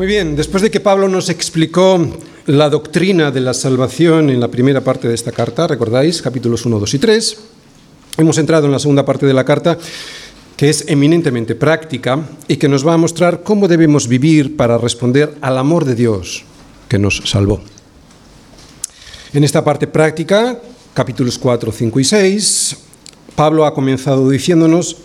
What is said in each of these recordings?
Muy bien, después de que Pablo nos explicó la doctrina de la salvación en la primera parte de esta carta, recordáis, capítulos 1, 2 y 3, hemos entrado en la segunda parte de la carta que es eminentemente práctica y que nos va a mostrar cómo debemos vivir para responder al amor de Dios que nos salvó. En esta parte práctica, capítulos 4, 5 y 6, Pablo ha comenzado diciéndonos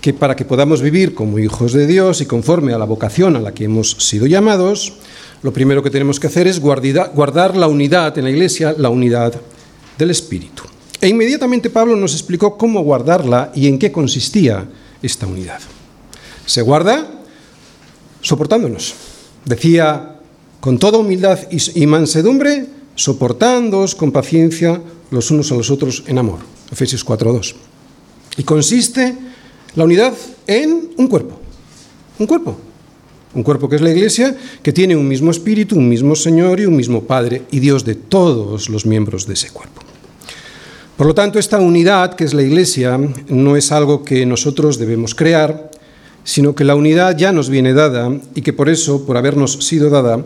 que para que podamos vivir como hijos de Dios y conforme a la vocación a la que hemos sido llamados, lo primero que tenemos que hacer es guardar la unidad en la iglesia, la unidad del Espíritu. E inmediatamente Pablo nos explicó cómo guardarla y en qué consistía esta unidad. Se guarda soportándonos. Decía, con toda humildad y mansedumbre, soportándoos con paciencia los unos a los otros en amor. Efesios 4.2. Y consiste la unidad en un cuerpo. Un cuerpo. Un cuerpo que es la iglesia, que tiene un mismo espíritu, un mismo Señor y un mismo Padre y Dios de todos los miembros de ese cuerpo. Por lo tanto, esta unidad que es la iglesia no es algo que nosotros debemos crear, sino que la unidad ya nos viene dada y que por eso, por habernos sido dada,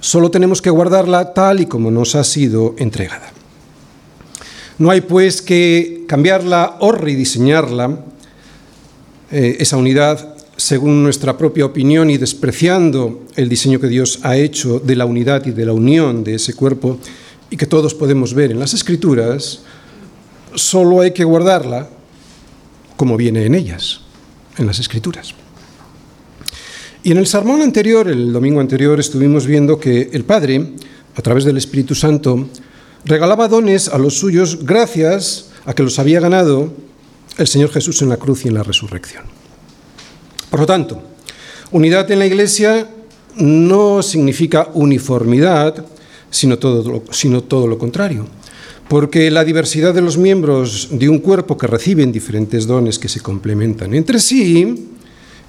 solo tenemos que guardarla tal y como nos ha sido entregada. No hay pues que cambiarla o rediseñarla, eh, esa unidad según nuestra propia opinión y despreciando el diseño que Dios ha hecho de la unidad y de la unión de ese cuerpo y que todos podemos ver en las escrituras, solo hay que guardarla como viene en ellas, en las escrituras. Y en el sermón anterior, el domingo anterior, estuvimos viendo que el Padre, a través del Espíritu Santo, regalaba dones a los suyos gracias a que los había ganado el Señor Jesús en la cruz y en la resurrección. Por lo tanto, unidad en la Iglesia no significa uniformidad, sino todo, lo, contrario. Porque la diversidad de los miembros de un cuerpo que reciben diferentes dones que se complementan entre sí,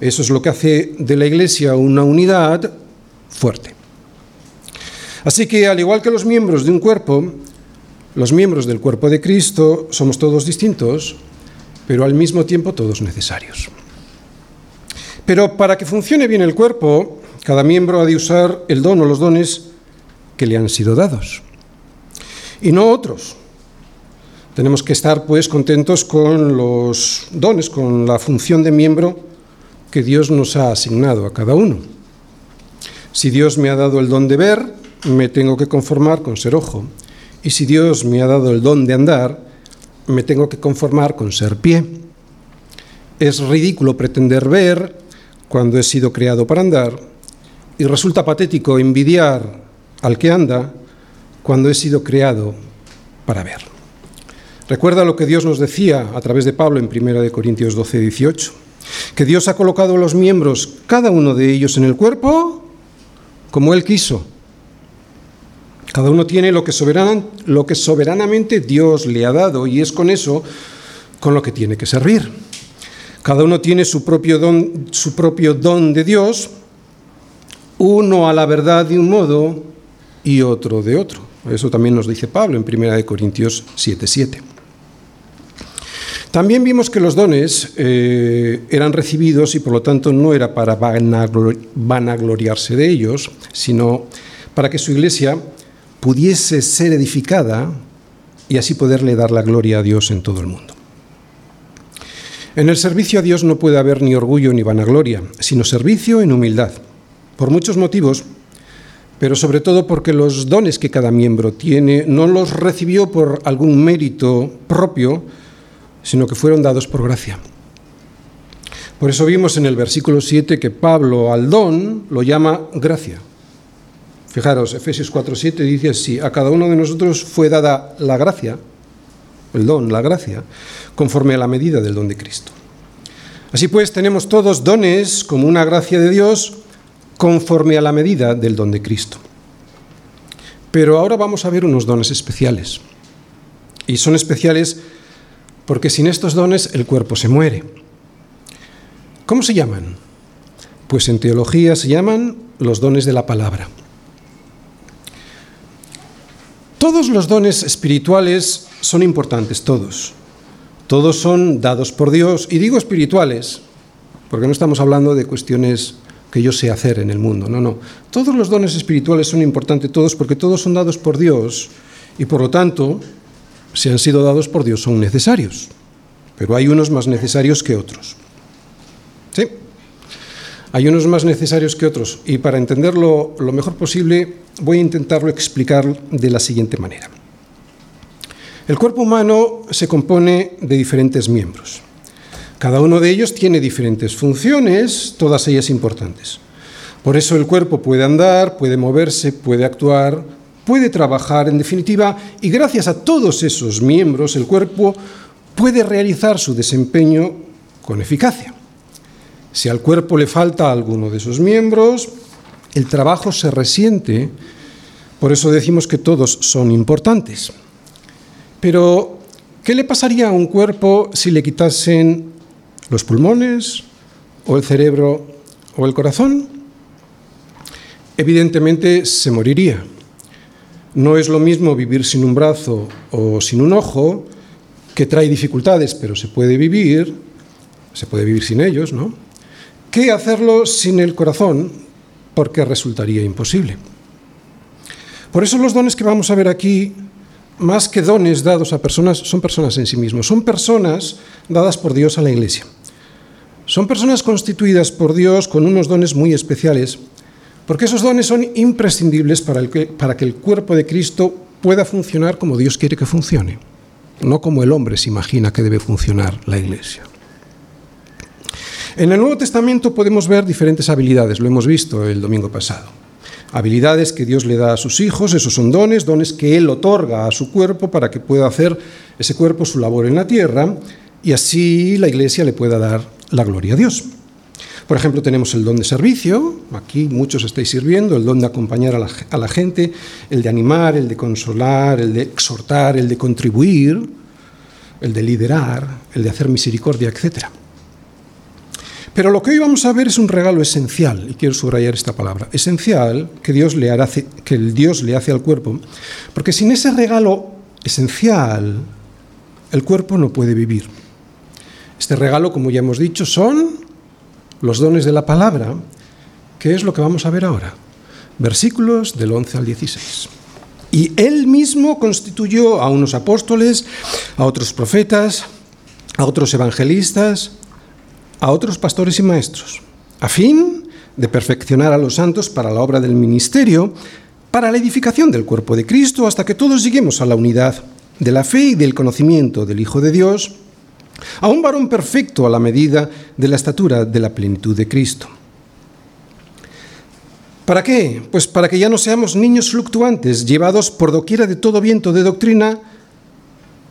eso es lo que hace de la Iglesia una unidad fuerte. Así que, al igual que los miembros de un cuerpo, los miembros del cuerpo de Cristo somos todos distintos, pero al mismo tiempo todos necesarios. Pero para que funcione bien el cuerpo, cada miembro ha de usar el don o los dones que le han sido dados, y no otros. Tenemos que estar pues contentos con los dones, con la función de miembro que Dios nos ha asignado a cada uno. Si Dios me ha dado el don de ver, me tengo que conformar con ser ojo. Y si Dios me ha dado el don de andar, me tengo que conformar con ser pie. Es ridículo pretender ver cuando he sido creado para andar y resulta patético envidiar al que anda cuando he sido creado para ver. Recuerda lo que Dios nos decía a través de Pablo en 1 Corintios 12, 18, que Dios ha colocado los miembros, cada uno de ellos en el cuerpo, como Él quiso cada uno tiene lo que, soberanamente Dios le ha dado y es con eso con lo que tiene que servir. Cada uno tiene su propio don, su propio don de Dios, uno a la verdad de un modo y otro de otro. Eso también nos dice Pablo en 1 Corintios 7:7. También vimos que los dones eh, eran recibidos y por lo tanto no era para vanagloriarse de ellos, sino para que su iglesia pudiese ser edificada y así poderle dar la gloria a Dios en todo el mundo. En el servicio a Dios no puede haber ni orgullo ni vanagloria, sino servicio en humildad, por muchos motivos, pero sobre todo porque los dones que cada miembro tiene no los recibió por algún mérito propio, sino que fueron dados por gracia. Por eso vimos en el versículo 7 que Pablo al don lo llama gracia. Fijaros, Efesios 4:7 dice así, a cada uno de nosotros fue dada la gracia, el don, la gracia, conforme a la medida del don de Cristo. Así pues, tenemos todos dones como una gracia de Dios conforme a la medida del don de Cristo. Pero ahora vamos a ver unos dones especiales. Y son especiales porque sin estos dones el cuerpo se muere. ¿Cómo se llaman? Pues en teología se llaman los dones de la palabra. Todos los dones espirituales son importantes, todos. Todos son dados por Dios, y digo espirituales, porque no estamos hablando de cuestiones que yo sé hacer en el mundo. No, no. Todos los dones espirituales son importantes, todos, porque todos son dados por Dios y por lo tanto, si han sido dados por Dios, son necesarios. Pero hay unos más necesarios que otros. Hay unos más necesarios que otros y para entenderlo lo mejor posible voy a intentarlo explicar de la siguiente manera. El cuerpo humano se compone de diferentes miembros. Cada uno de ellos tiene diferentes funciones, todas ellas importantes. Por eso el cuerpo puede andar, puede moverse, puede actuar, puede trabajar, en definitiva, y gracias a todos esos miembros el cuerpo puede realizar su desempeño con eficacia. Si al cuerpo le falta alguno de sus miembros, el trabajo se resiente, por eso decimos que todos son importantes. Pero, ¿qué le pasaría a un cuerpo si le quitasen los pulmones o el cerebro o el corazón? Evidentemente se moriría. No es lo mismo vivir sin un brazo o sin un ojo, que trae dificultades, pero se puede vivir, se puede vivir sin ellos, ¿no? Que hacerlo sin el corazón, porque resultaría imposible. Por eso los dones que vamos a ver aquí más que dones dados a personas, son personas en sí mismos, son personas dadas por Dios a la Iglesia. Son personas constituidas por Dios con unos dones muy especiales, porque esos dones son imprescindibles para, para que el cuerpo de Cristo pueda funcionar como Dios quiere que funcione, no como el hombre se imagina que debe funcionar la Iglesia. En el Nuevo Testamento podemos ver diferentes habilidades, lo hemos visto el domingo pasado habilidades que Dios le da a sus hijos, esos son dones, dones que Él otorga a su cuerpo para que pueda hacer ese cuerpo su labor en la tierra y así la iglesia le pueda dar la gloria a Dios. Por ejemplo, tenemos el don de servicio, aquí muchos estáis sirviendo, el don de acompañar a la, gente, el de animar, el de consolar, el de exhortar, el de contribuir, el de liderar, el de hacer misericordia, etcétera. Pero lo que hoy vamos a ver es un regalo esencial, y quiero subrayar esta palabra, esencial que Dios le, que el Dios le hace al cuerpo, porque sin ese regalo esencial, el cuerpo no puede vivir. Este regalo, como ya hemos dicho, son los dones de la palabra, que es lo que vamos a ver ahora. Versículos del 11 al 16. Y él mismo constituyó a unos apóstoles, a otros profetas, a otros evangelistas, a otros pastores y maestros, a fin de perfeccionar a los santos para la obra del ministerio, para la edificación del cuerpo de Cristo, hasta que todos lleguemos a la unidad de la fe y del conocimiento del Hijo de Dios, a un varón perfecto a la medida de la estatura de la plenitud de Cristo. ¿Para qué? Pues para que ya no seamos niños fluctuantes, llevados por doquiera de todo viento de doctrina,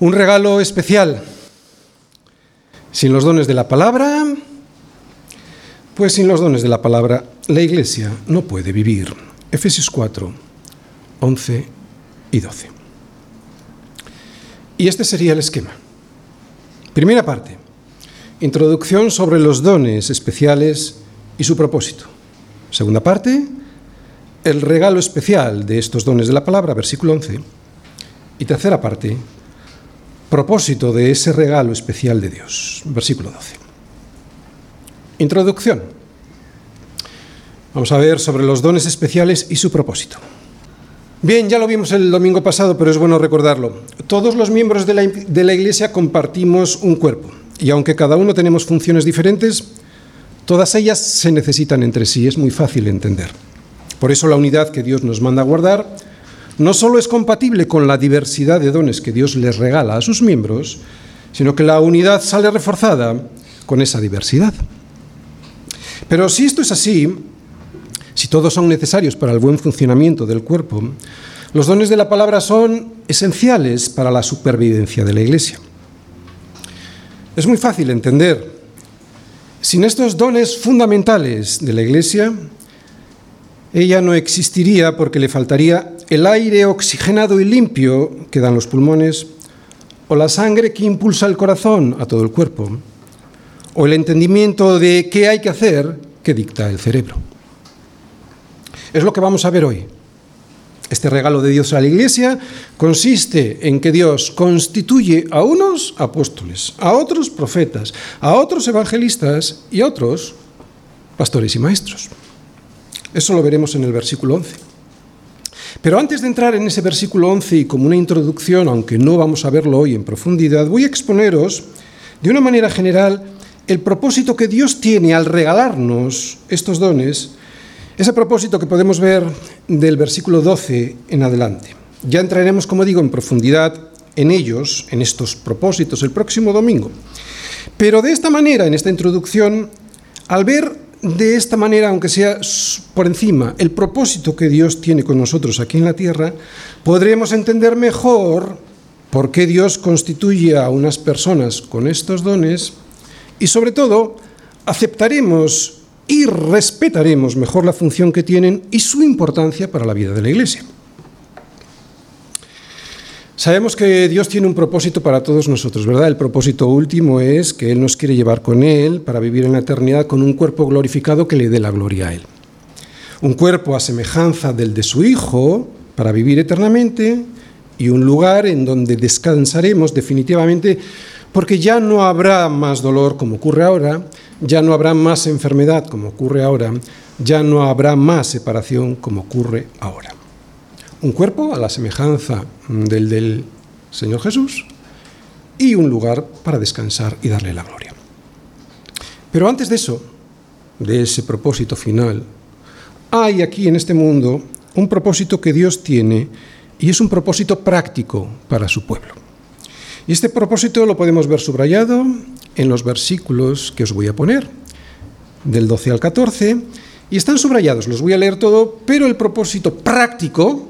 Un regalo especial sin los dones de la palabra, pues sin los dones de la palabra, la iglesia no puede vivir. Efesios 4, 11 y 12. Y este sería el esquema. Primera parte, introducción sobre los dones especiales y su propósito. Segunda parte, el regalo especial de estos dones de la palabra, versículo 11. Y tercera parte, propósito de ese regalo especial de Dios. Versículo 12. Introducción. Vamos a ver sobre los dones especiales y su propósito. Bien, ya lo vimos el domingo pasado, pero es bueno recordarlo. Todos los miembros de la, de la Iglesia compartimos un cuerpo, y aunque cada uno tenemos funciones diferentes, todas ellas se necesitan entre sí, es muy fácil entender. Por eso la unidad que Dios nos manda guardar no solo es compatible con la diversidad de dones que Dios les regala a sus miembros, sino que la unidad sale reforzada con esa diversidad. Pero si esto es así, si todos son necesarios para el buen funcionamiento del cuerpo, los dones de la palabra son esenciales para la supervivencia de la Iglesia. Es muy fácil entender. Sin estos dones fundamentales de la Iglesia, ella no existiría porque le faltaría el aire oxigenado y limpio que dan los pulmones, o la sangre que impulsa el corazón a todo el cuerpo, o el entendimiento de qué hay que hacer que dicta el cerebro. Es lo que vamos a ver hoy. Este regalo de Dios a la Iglesia consiste en que Dios constituye a unos apóstoles, a otros profetas, a otros evangelistas y a otros pastores y maestros. Eso lo veremos en el versículo 11. Pero antes de entrar en ese versículo 11 y como una introducción, aunque no vamos a verlo hoy en profundidad, voy a exponeros de una manera general el propósito que Dios tiene al regalarnos estos dones ese propósito que podemos ver del versículo 12 en adelante. Ya entraremos, como digo, en profundidad en ellos, en estos propósitos, el próximo domingo. Pero de esta manera, en esta introducción, al ver de esta manera, aunque sea por encima, el propósito que Dios tiene con nosotros aquí en la tierra, podremos entender mejor por qué Dios constituye a unas personas con estos dones y sobre todo aceptaremos y respetaremos mejor la función que tienen y su importancia para la vida de la Iglesia. Sabemos que Dios tiene un propósito para todos nosotros, ¿verdad? El propósito último es que Él nos quiere llevar con Él para vivir en la eternidad con un cuerpo glorificado que le dé la gloria a Él. Un cuerpo a semejanza del de su Hijo para vivir eternamente y un lugar en donde descansaremos definitivamente porque ya no habrá más dolor como ocurre ahora, ya no habrá más enfermedad como ocurre ahora, ya no habrá más separación como ocurre ahora. Un cuerpo a la semejanza del del Señor Jesús y un lugar para descansar y darle la gloria. Pero antes de eso, de ese propósito final, hay aquí en este mundo un propósito que Dios tiene y es un propósito práctico para su pueblo. Y este propósito lo podemos ver subrayado en los versículos que os voy a poner, del 12 al 14, y están subrayados, los voy a leer todo, pero el propósito práctico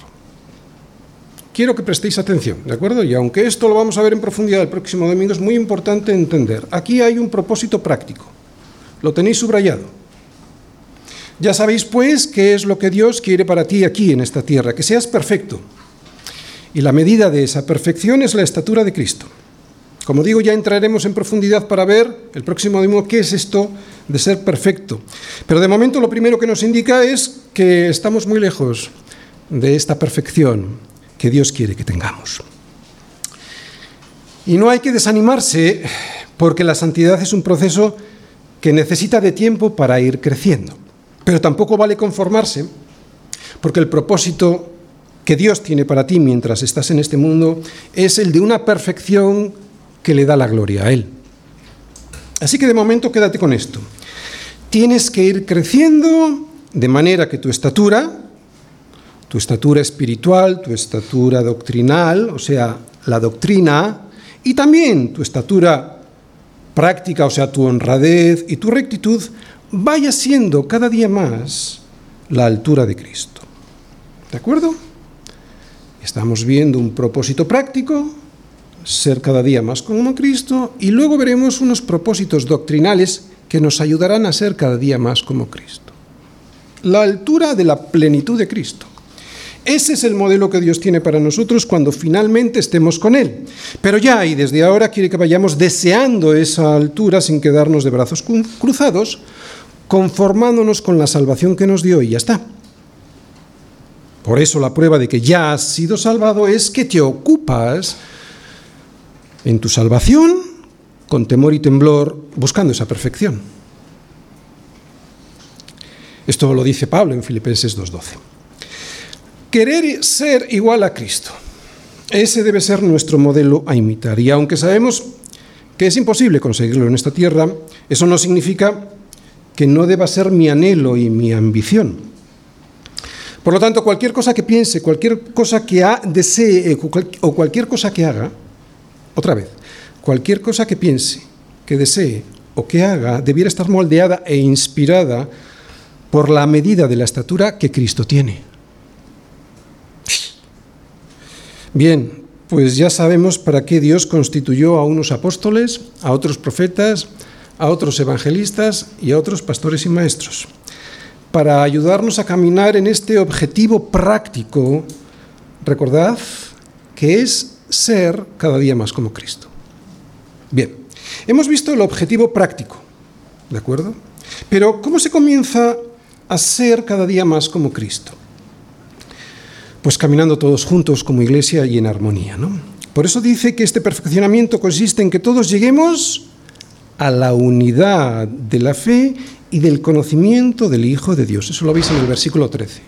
Quiero que prestéis atención, ¿de acuerdo? Y aunque esto lo vamos a ver en profundidad el próximo domingo, es muy importante entender. Aquí hay un propósito práctico. Lo tenéis subrayado. Ya sabéis, pues, qué es lo que Dios quiere para ti aquí en esta tierra, que seas perfecto. Y la medida de esa perfección es la estatura de Cristo. Como digo, ya entraremos en profundidad para ver el próximo domingo qué es esto de ser perfecto. Pero de momento lo primero que nos indica es que estamos muy lejos de esta perfección que Dios quiere que tengamos. Y no hay que desanimarse porque la santidad es un proceso que necesita de tiempo para ir creciendo. Pero tampoco vale conformarse porque el propósito que Dios tiene para ti mientras estás en este mundo es el de una perfección que le da la gloria a Él. Así que de momento quédate con esto. Tienes que ir creciendo de manera que tu estatura, tu estatura espiritual, tu estatura doctrinal, o sea, la doctrina, y también tu estatura práctica, o sea, tu honradez y tu rectitud, vaya siendo cada día más la altura de Cristo. ¿De acuerdo? Estamos viendo un propósito práctico, ser cada día más como Cristo y luego veremos unos propósitos doctrinales que nos ayudarán a ser cada día más como Cristo. La altura de la plenitud de Cristo. Ese es el modelo que Dios tiene para nosotros cuando finalmente estemos con Él. Pero ya y desde ahora quiere que vayamos deseando esa altura sin quedarnos de brazos cruzados, conformándonos con la salvación que nos dio y ya está. Por eso la prueba de que ya has sido salvado es que te ocupas en tu salvación con temor y temblor, buscando esa perfección. Esto lo dice Pablo en Filipenses 2.12. Querer ser igual a Cristo. Ese debe ser nuestro modelo a imitar. Y aunque sabemos que es imposible conseguirlo en esta tierra, eso no significa que no deba ser mi anhelo y mi ambición. Por lo tanto, cualquier cosa que piense, cualquier cosa que desee o cualquier cosa que haga, otra vez, cualquier cosa que piense, que desee o que haga, debiera estar moldeada e inspirada por la medida de la estatura que Cristo tiene. Bien, pues ya sabemos para qué Dios constituyó a unos apóstoles, a otros profetas, a otros evangelistas y a otros pastores y maestros, para ayudarnos a caminar en este objetivo práctico, recordad, que es ser cada día más como Cristo. Bien, hemos visto el objetivo práctico, ¿de acuerdo? Pero ¿cómo se comienza a ser cada día más como Cristo? Pues caminando todos juntos como iglesia y en armonía, ¿no? Por eso dice que este perfeccionamiento consiste en que todos lleguemos a la unidad de la fe y del conocimiento del Hijo de Dios. Eso lo veis en el versículo 13.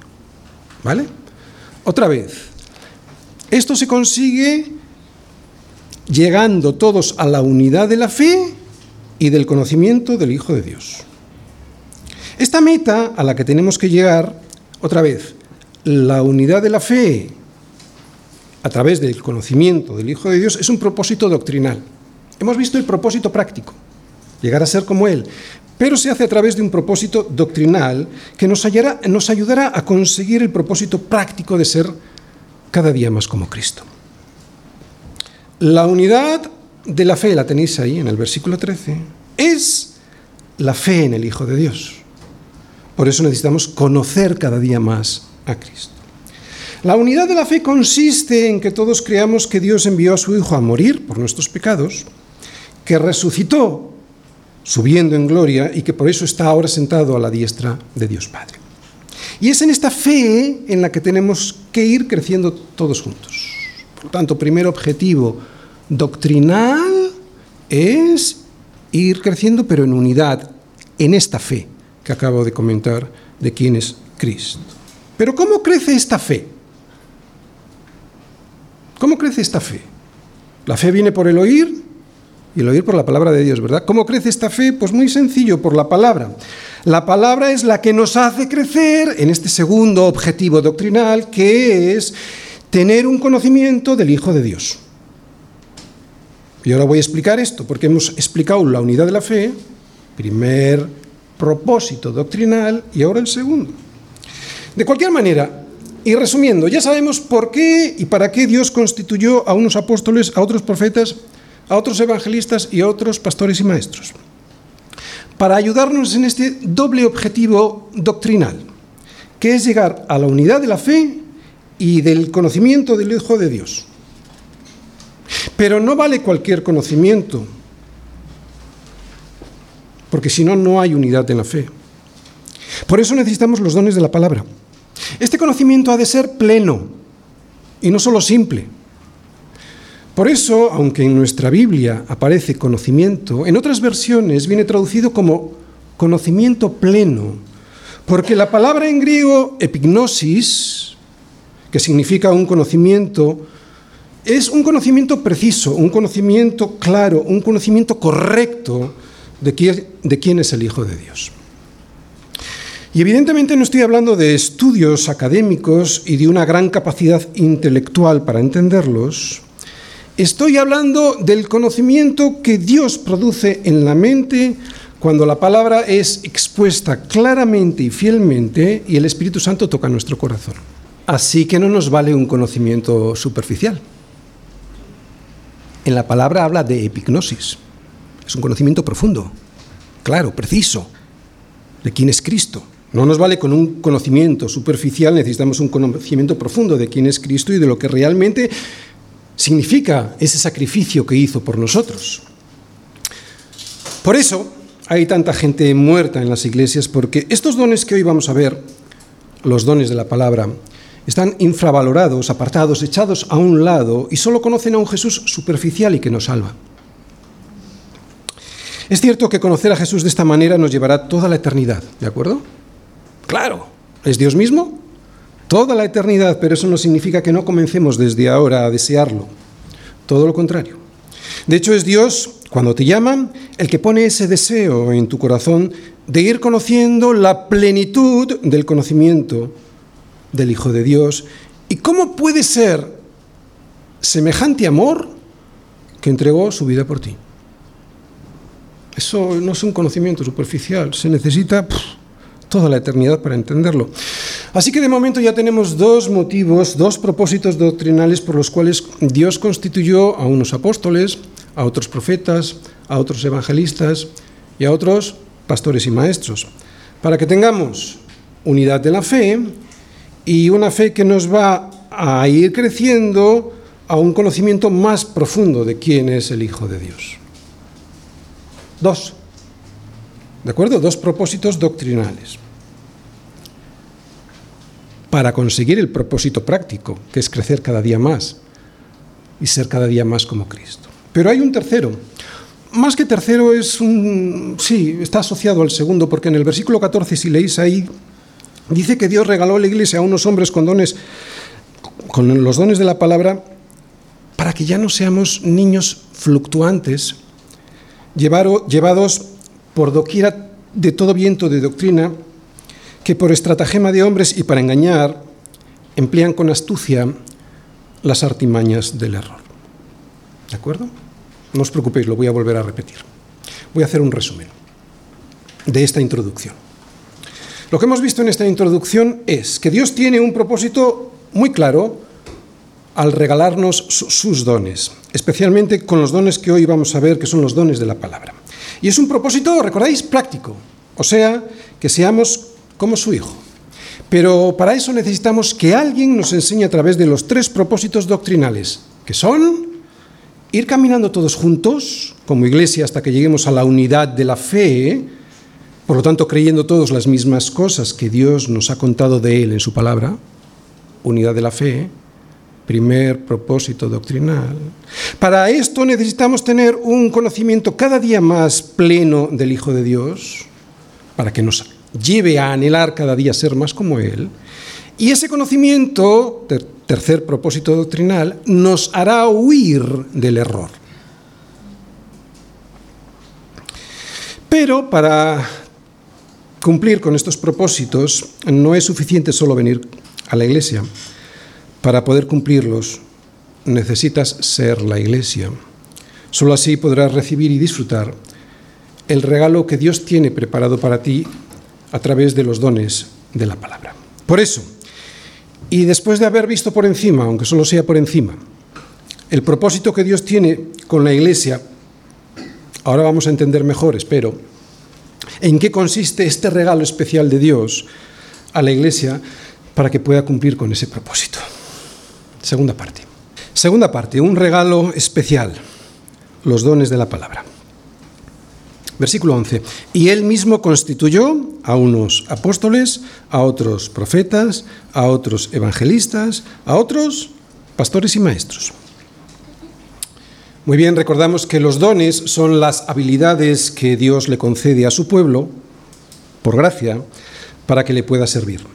¿Vale? Otra vez. Esto se consigue llegando todos a la unidad de la fe y del conocimiento del Hijo de Dios. Esta meta a la que tenemos que llegar, otra vez, la unidad de la fe a través del conocimiento del Hijo de Dios es un propósito doctrinal. Hemos visto el propósito práctico, llegar a ser como Él, pero se hace a través de un propósito doctrinal que nos, ayudará a conseguir el propósito práctico de ser cada día más como Cristo. La unidad de la fe, la tenéis ahí en el versículo 13, es la fe en el Hijo de Dios. Por eso necesitamos conocer cada día más a Cristo. La unidad de la fe consiste en que todos creamos que Dios envió a su Hijo a morir por nuestros pecados, que resucitó subiendo en gloria y que por eso está ahora sentado a la diestra de Dios Padre. Y es en esta fe en la que tenemos que ir creciendo todos juntos. Por tanto, primer objetivo doctrinal es ir creciendo, pero en unidad, en esta fe que acabo de comentar de quién es Cristo. Pero ¿cómo crece esta fe? ¿Cómo crece esta fe? La fe viene por el oír y el oír por la palabra de Dios, ¿verdad? ¿Cómo crece esta fe? Pues muy sencillo, por la palabra. La palabra es la que nos hace crecer en este segundo objetivo doctrinal, que es tener un conocimiento del Hijo de Dios. Y ahora voy a explicar esto, porque hemos explicado la unidad de la fe, primer propósito doctrinal, y ahora el segundo. De cualquier manera, y resumiendo, ya sabemos por qué y para qué Dios constituyó a unos apóstoles, a otros profetas, a otros evangelistas y a otros pastores y maestros. Para ayudarnos en este doble objetivo doctrinal, que es llegar a la unidad de la fe y del conocimiento del Hijo de Dios. Pero no vale cualquier conocimiento, porque si no, no hay unidad en la fe. Por eso necesitamos los dones de la palabra. Este conocimiento ha de ser pleno y no solo simple. Por eso, aunque en nuestra Biblia aparece conocimiento, en otras versiones viene traducido como conocimiento pleno, porque la palabra en griego epignosis, que significa un conocimiento, es un conocimiento preciso, un conocimiento claro, un conocimiento correcto de quién, de quién es el Hijo de Dios. Y evidentemente no estoy hablando de estudios académicos y de una gran capacidad intelectual para entenderlos. Estoy hablando del conocimiento que Dios produce en la mente cuando la palabra es expuesta claramente y fielmente y el Espíritu Santo toca nuestro corazón. Así que no nos vale un conocimiento superficial. En la palabra habla de epignosis. Es un conocimiento profundo, claro, preciso, de quién es Cristo. No nos vale con un conocimiento superficial, necesitamos un conocimiento profundo de quién es Cristo y de lo que realmente significa ese sacrificio que hizo por nosotros. Por eso hay tanta gente muerta en las iglesias, porque estos dones que hoy vamos a ver, los dones de la palabra, están infravalorados, apartados, echados a un lado y solo conocen a un Jesús superficial y que nos salva. Es cierto que conocer a Jesús de esta manera nos llevará toda la eternidad, ¿de acuerdo? Claro, es Dios mismo toda la eternidad, pero eso no significa que no comencemos desde ahora a desearlo. Todo lo contrario. De hecho, es Dios, cuando te llama, el que pone ese deseo en tu corazón de ir conociendo la plenitud del conocimiento del Hijo de Dios. ¿Y cómo puede ser semejante amor que entregó su vida por ti? Eso no es un conocimiento superficial, se necesita toda la eternidad para entenderlo. Así que de momento ya tenemos dos motivos, dos propósitos doctrinales por los cuales Dios constituyó a unos apóstoles, a otros profetas, a otros evangelistas y a otros pastores y maestros, para que tengamos unidad de la fe y una fe que nos va a ir creciendo a un conocimiento más profundo de quién es el Hijo de Dios. Dos. ¿De acuerdo? Dos propósitos doctrinales. Para conseguir el propósito práctico, que es crecer cada día más y ser cada día más como Cristo. Pero hay un tercero. Más que tercero es un... Sí, está asociado al segundo, porque en el versículo 14, si leéis ahí, dice que Dios regaló a la iglesia a unos hombres con dones, con los dones de la palabra, para que ya no seamos niños fluctuantes, llevados por doquiera de todo viento de doctrina, que por estratagema de hombres y para engañar emplean con astucia las artimañas del error. ¿De acuerdo? No os preocupéis, lo voy a volver a repetir. Voy a hacer un resumen de esta introducción. Lo que hemos visto en esta introducción es que Dios tiene un propósito muy claro al regalarnos sus dones, especialmente con los dones que hoy vamos a ver, que son los dones de la palabra. Y es un propósito, recordáis, práctico, o sea, que seamos como su Hijo. Pero para eso necesitamos que alguien nos enseñe a través de los tres propósitos doctrinales, que son ir caminando todos juntos, como iglesia, hasta que lleguemos a la unidad de la fe, por lo tanto creyendo todos las mismas cosas que Dios nos ha contado de Él en su palabra, unidad de la fe, primer propósito doctrinal. Para esto necesitamos tener un conocimiento cada día más pleno del Hijo de Dios, para que nos lleve a anhelar cada día ser más como Él. Y ese conocimiento, tercer propósito doctrinal, nos hará huir del error. Pero para cumplir con estos propósitos no es suficiente solo venir a la iglesia. Para poder cumplirlos necesitas ser la iglesia. Solo así podrás recibir y disfrutar el regalo que Dios tiene preparado para ti a través de los dones de la palabra. Por eso, y después de haber visto por encima, aunque solo sea por encima, el propósito que Dios tiene con la iglesia, ahora vamos a entender mejor, espero, en qué consiste este regalo especial de Dios a la iglesia para que pueda cumplir con ese propósito. Segunda parte. Segunda parte, un regalo especial, los dones de la palabra. Versículo 11. Y él mismo constituyó a unos apóstoles, a otros profetas, a otros evangelistas, a otros pastores y maestros. Muy bien, recordamos que los dones son las habilidades que Dios le concede a su pueblo, por gracia, para que le pueda servir.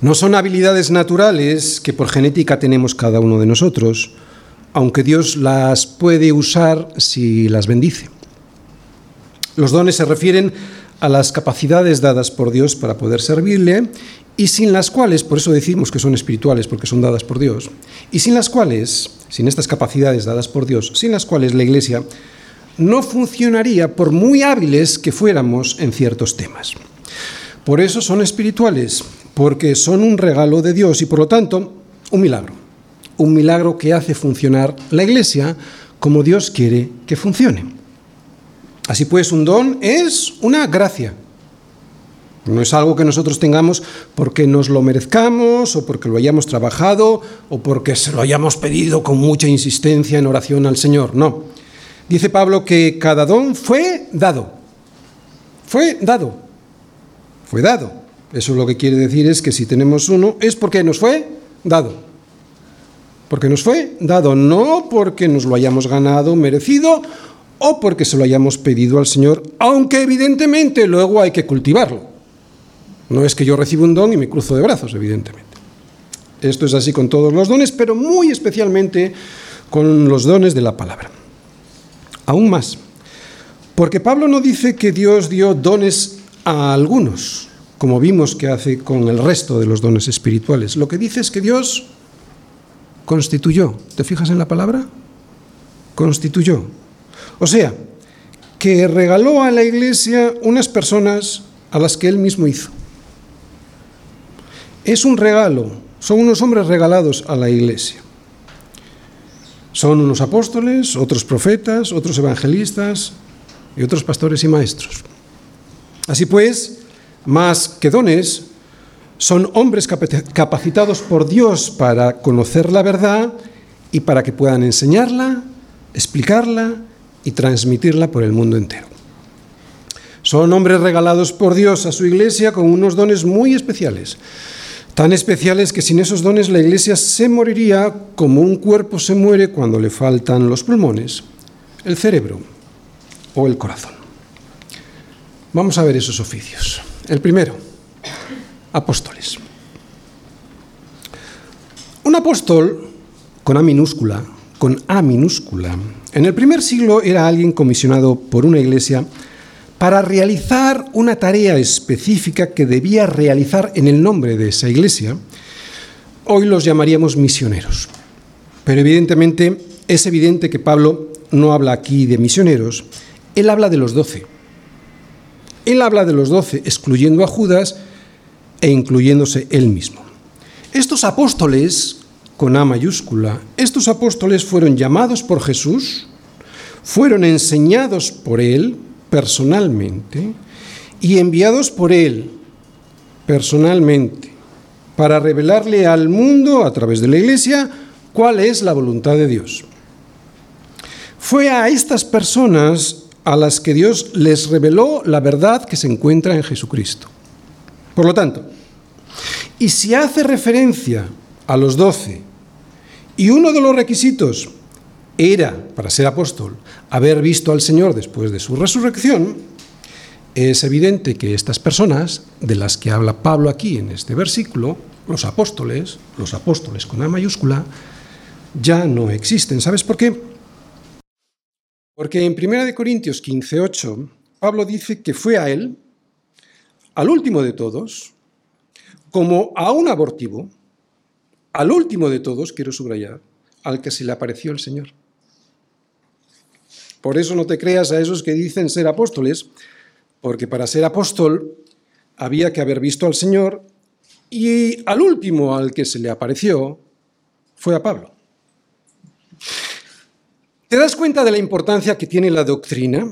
No son habilidades naturales que por genética tenemos cada uno de nosotros, aunque Dios las puede usar si las bendice. Los dones se refieren a las capacidades dadas por Dios para poder servirle y sin las cuales, por eso decimos que son espirituales, porque son dadas por Dios, y sin las cuales, sin estas capacidades dadas por Dios, sin las cuales la Iglesia no funcionaría por muy hábiles que fuéramos en ciertos temas. Por eso son espirituales, porque son un regalo de Dios y por lo tanto un milagro. Un milagro que hace funcionar la Iglesia como Dios quiere que funcione. Así pues, un don es una gracia. No es algo que nosotros tengamos porque nos lo merezcamos o porque lo hayamos trabajado o porque se lo hayamos pedido con mucha insistencia en oración al Señor. No. Dice Pablo que cada don fue dado. Fue dado. Fue dado. Eso lo que quiere decir es que si tenemos uno es porque nos fue dado. Porque nos fue dado, no porque nos lo hayamos ganado, merecido o porque se lo hayamos pedido al Señor, aunque evidentemente luego hay que cultivarlo. No es que yo reciba un don y me cruzo de brazos, evidentemente. Esto es así con todos los dones, pero muy especialmente con los dones de la palabra. Aún más, porque Pablo no dice que Dios dio dones a algunos, como vimos que hace con el resto de los dones espirituales. Lo que dice es que Dios constituyó. ¿Te fijas en la palabra? Constituyó. O sea, que regaló a la iglesia unas personas a las que él mismo hizo. Es un regalo, son unos hombres regalados a la iglesia. Son unos apóstoles, otros profetas, otros evangelistas y otros pastores y maestros. Así pues, más que dones, son hombres capacitados por Dios para conocer la verdad y para que puedan enseñarla, explicarla y transmitirla por el mundo entero. Son hombres regalados por Dios a su iglesia con unos dones muy especiales, tan especiales que sin esos dones la iglesia se moriría como un cuerpo se muere cuando le faltan los pulmones, el cerebro o el corazón. Vamos a ver esos oficios. El primero, apóstoles. Un apóstol con A minúscula, con A minúscula, en el primer siglo era alguien comisionado por una iglesia para realizar una tarea específica que debía realizar en el nombre de esa iglesia. Hoy los llamaríamos misioneros. Pero evidentemente es evidente que Pablo no habla aquí de misioneros, él habla de los doce. Él habla de los doce, excluyendo a Judas e incluyéndose él mismo. Estos apóstoles, con A mayúscula, estos apóstoles fueron llamados por Jesús, fueron enseñados por él personalmente y enviados por él personalmente para revelarle al mundo a través de la iglesia cuál es la voluntad de Dios. Fue a estas personas a las que Dios les reveló la verdad que se encuentra en Jesucristo. Por lo tanto, y si hace referencia a los doce, y uno de los requisitos era, para ser apóstol, haber visto al Señor después de su resurrección, es evidente que estas personas, de las que habla Pablo aquí en este versículo, los apóstoles, los apóstoles con A mayúscula, ya no existen. ¿Sabes por qué? Porque en 1 Corintios 15:8, Pablo dice que fue a él, al último de todos, como a un abortivo, al último de todos, quiero subrayar, al que se le apareció el Señor. Por eso no te creas a esos que dicen ser apóstoles, porque para ser apóstol había que haber visto al Señor y al último al que se le apareció fue a Pablo. ¿Te das cuenta de la importancia que tiene la doctrina?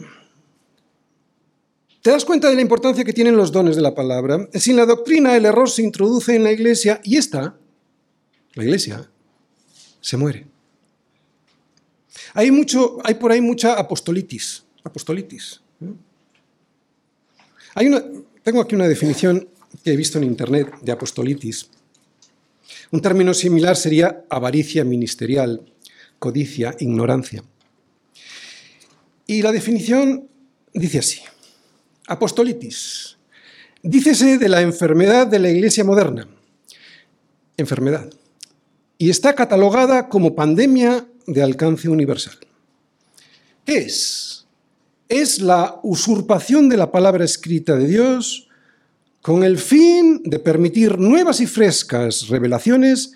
¿Te das cuenta de la importancia que tienen los dones de la palabra? Sin la doctrina el error se introduce en la iglesia y esta, la iglesia, se muere. Hay, mucho, hay por ahí mucha apostolitis. apostolitis. Tengo aquí una definición que he visto en internet de apostolitis. Un término similar sería avaricia ministerial codicia, ignorancia. Y la definición dice así, apostolitis, dícese de la enfermedad de la iglesia moderna, enfermedad, y está catalogada como pandemia de alcance universal. ¿Qué es? Es la usurpación de la palabra escrita de Dios con el fin de permitir nuevas y frescas revelaciones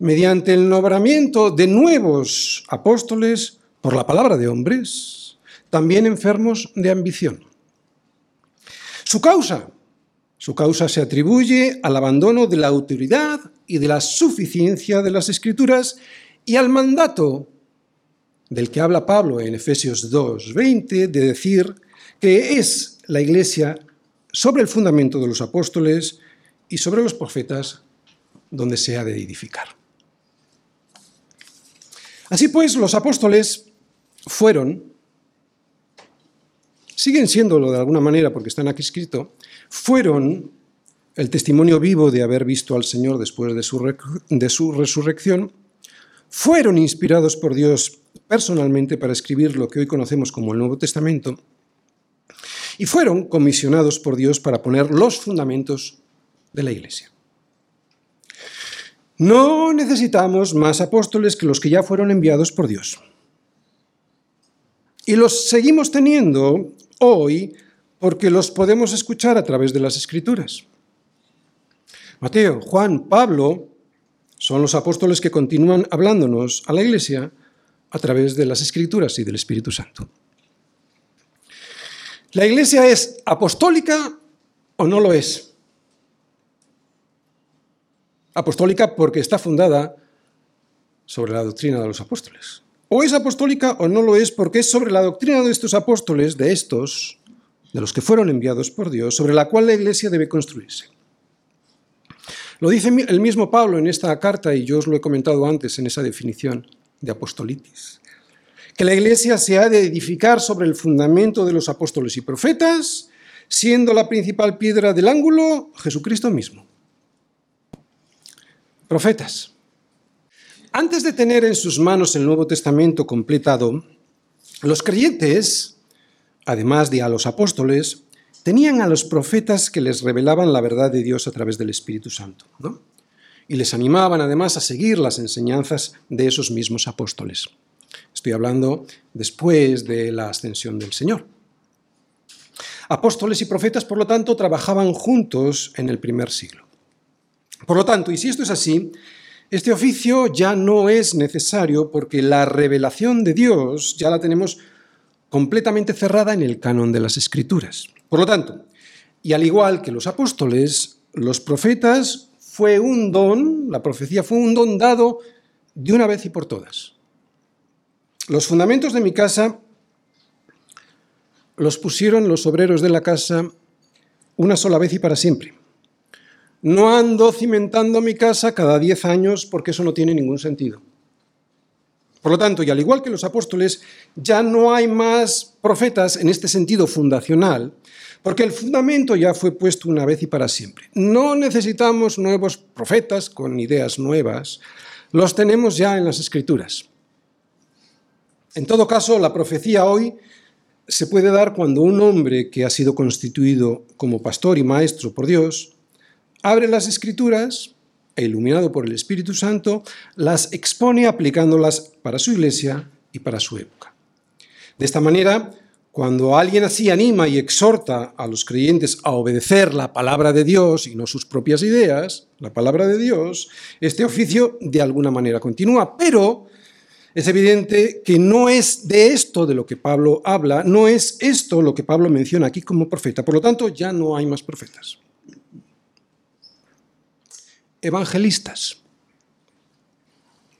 mediante el nombramiento de nuevos apóstoles por la palabra de hombres, también enfermos de ambición. Su causa, su causa se atribuye al abandono de la autoridad y de la suficiencia de las escrituras y al mandato del que habla Pablo en Efesios 2:20 de decir que es la iglesia sobre el fundamento de los apóstoles y sobre los profetas donde se ha de edificar. Así pues, los apóstoles fueron, siguen siéndolo de alguna manera porque están aquí escrito, fueron el testimonio vivo de haber visto al Señor después de su, de su resurrección, fueron inspirados por Dios personalmente para escribir lo que hoy conocemos como el Nuevo Testamento, y fueron comisionados por Dios para poner los fundamentos de la Iglesia. No necesitamos más apóstoles que los que ya fueron enviados por Dios. Y los seguimos teniendo hoy porque los podemos escuchar a través de las escrituras. Mateo, Juan, Pablo son los apóstoles que continúan hablándonos a la iglesia a través de las escrituras y del Espíritu Santo. ¿La iglesia es apostólica o no lo es? Apostólica porque está fundada sobre la doctrina de los apóstoles. O es apostólica o no lo es porque es sobre la doctrina de estos apóstoles, de estos, de los que fueron enviados por Dios, sobre la cual la iglesia debe construirse. Lo dice el mismo Pablo en esta carta y yo os lo he comentado antes en esa definición de apostolitis. Que la iglesia se ha de edificar sobre el fundamento de los apóstoles y profetas, siendo la principal piedra del ángulo Jesucristo mismo. Profetas. Antes de tener en sus manos el Nuevo Testamento completado, los creyentes, además de a los apóstoles, tenían a los profetas que les revelaban la verdad de Dios a través del Espíritu Santo, y les animaban además a seguir las enseñanzas de esos mismos apóstoles. Estoy hablando después de la ascensión del Señor. Apóstoles y profetas, por lo tanto, trabajaban juntos en el primer siglo. Por lo tanto, y si esto es así, este oficio ya no es necesario porque la revelación de Dios ya la tenemos completamente cerrada en el canon de las Escrituras. Por lo tanto, y al igual que los apóstoles, los profetas fue un don, la profecía fue un don dado de una vez y por todas. Los fundamentos de mi casa los pusieron los obreros de la casa una sola vez y para siempre. No ando cimentando mi casa cada diez años porque eso no tiene ningún sentido. Por lo tanto, y al igual que los apóstoles, ya no hay más profetas en este sentido fundacional, porque el fundamento ya fue puesto una vez y para siempre. No necesitamos nuevos profetas con ideas nuevas, los tenemos ya en las escrituras. En todo caso, la profecía hoy se puede dar cuando un hombre que ha sido constituido como pastor y maestro por Dios, abre las escrituras e iluminado por el Espíritu Santo, las expone aplicándolas para su iglesia y para su época. De esta manera, cuando alguien así anima y exhorta a los creyentes a obedecer la palabra de Dios y no sus propias ideas, la palabra de Dios, este oficio de alguna manera continúa, pero es evidente que no es de esto de lo que Pablo habla, no es esto lo que Pablo menciona aquí como profeta, por lo tanto ya no hay más profetas evangelistas.